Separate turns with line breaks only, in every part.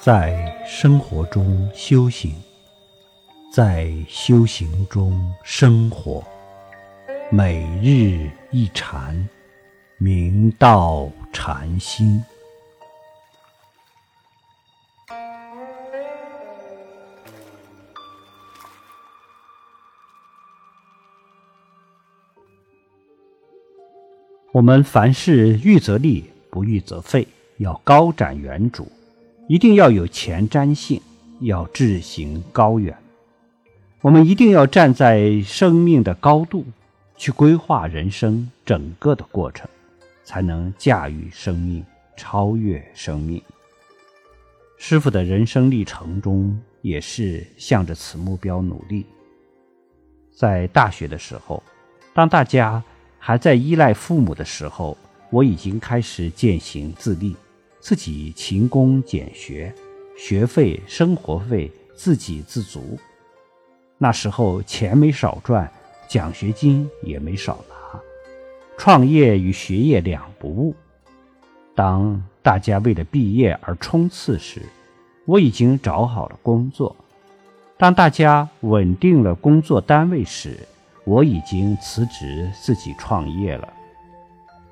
在生活中修行，在修行中生活，每日一禅，明道禅心。我们凡事预则立，不预则废，要高瞻远瞩。一定要有前瞻性，要志行高远。我们一定要站在生命的高度去规划人生整个的过程，才能驾驭生命，超越生命。师傅的人生历程中也是向着此目标努力。在大学的时候，当大家还在依赖父母的时候，我已经开始践行自立。自己勤工俭学，学费、生活费自给自足。那时候钱没少赚，奖学金也没少拿。创业与学业两不误。当大家为了毕业而冲刺时，我已经找好了工作；当大家稳定了工作单位时，我已经辞职自己创业了。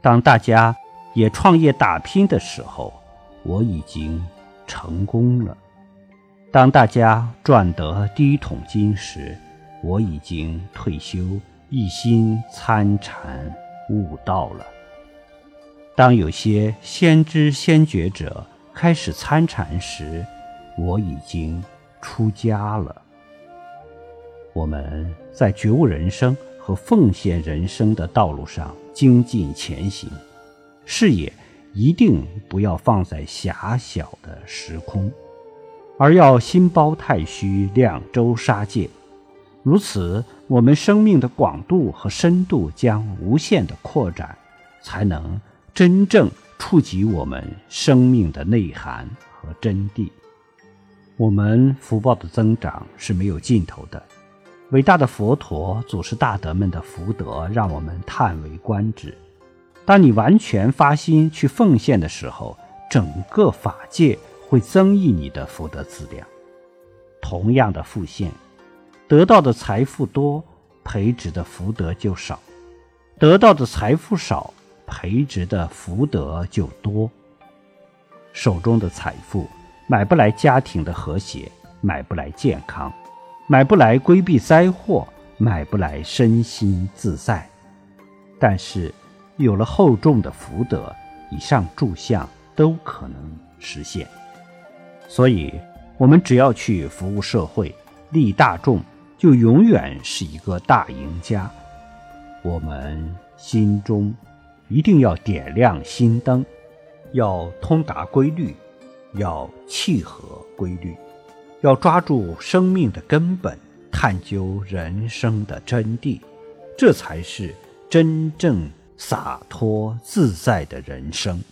当大家也创业打拼的时候，我已经成功了。当大家赚得第一桶金时，我已经退休，一心参禅悟道了。当有些先知先觉者开始参禅时，我已经出家了。我们在觉悟人生和奉献人生的道路上精进前行，视野一定不要放在狭小的时空，而要心包太虚，两周杀戒。如此，我们生命的广度和深度将无限的扩展，才能真正触及我们生命的内涵和真谛。我们福报的增长是没有尽头的。伟大的佛陀、祖师大德们的福德，让我们叹为观止。当你完全发心去奉献的时候，整个法界会增益你的福德资粮。同样的奉献，得到的财富多，培植的福德就少；得到的财富少，培植的福德就多。手中的财富买不来家庭的和谐，买不来健康，买不来规避灾祸，买不来身心自在。但是，有了厚重的福德，以上诸项都可能实现。所以，我们只要去服务社会、利大众，就永远是一个大赢家。我们心中一定要点亮心灯，要通达规律，要契合规律，要抓住生命的根本，探究人生的真谛，这才是真正。洒脱自在的人生。